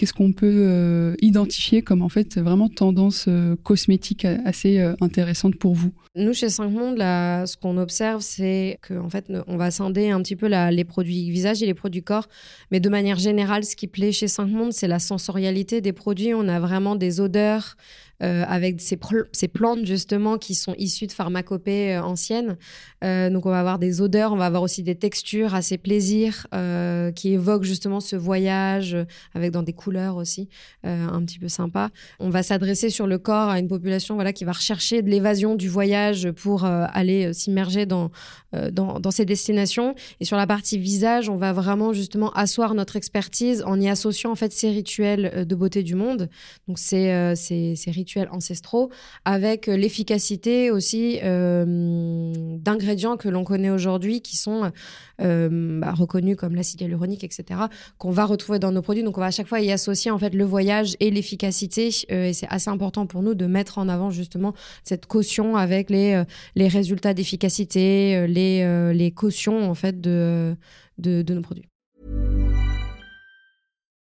Qu'est-ce qu'on peut euh, identifier comme en fait vraiment tendance euh, cosmétique a- assez euh, intéressante pour vous? Nous, chez 5 Mondes, là, ce qu'on observe, c'est qu'en fait, on va scinder un petit peu les produits visage et les produits corps. Mais de manière générale, ce qui plaît chez 5 Mondes, c'est la sensorialité des produits. On a vraiment des odeurs euh, avec ces, plantes, justement, qui sont issues de pharmacopées euh, anciennes. Euh, donc, on va avoir des odeurs, on va avoir aussi des textures assez plaisir euh, qui évoquent justement ce voyage avec dans des couleurs aussi un petit peu sympa. On va s'adresser sur le corps à une population voilà, qui va rechercher de l'évasion du voyage pour aller s'immerger dans, dans, ces destinations. Et sur la partie visage, on va vraiment justement asseoir notre expertise en y associant en fait ces rituels de beauté du monde, donc ces, ces, ces rituels ancestraux, avec euh, l'efficacité aussi euh, d'ingrédients que l'on connaît aujourd'hui qui sont euh, bah, reconnus comme l'acide hyaluronique, etc., qu'on va retrouver dans nos produits. Donc on va à chaque fois y associer en fait le voyage et l'efficacité. et c'est assez important pour nous de mettre en avant justement cette caution avec les, les résultats d'efficacité, les, les cautions en fait de, de nos produits.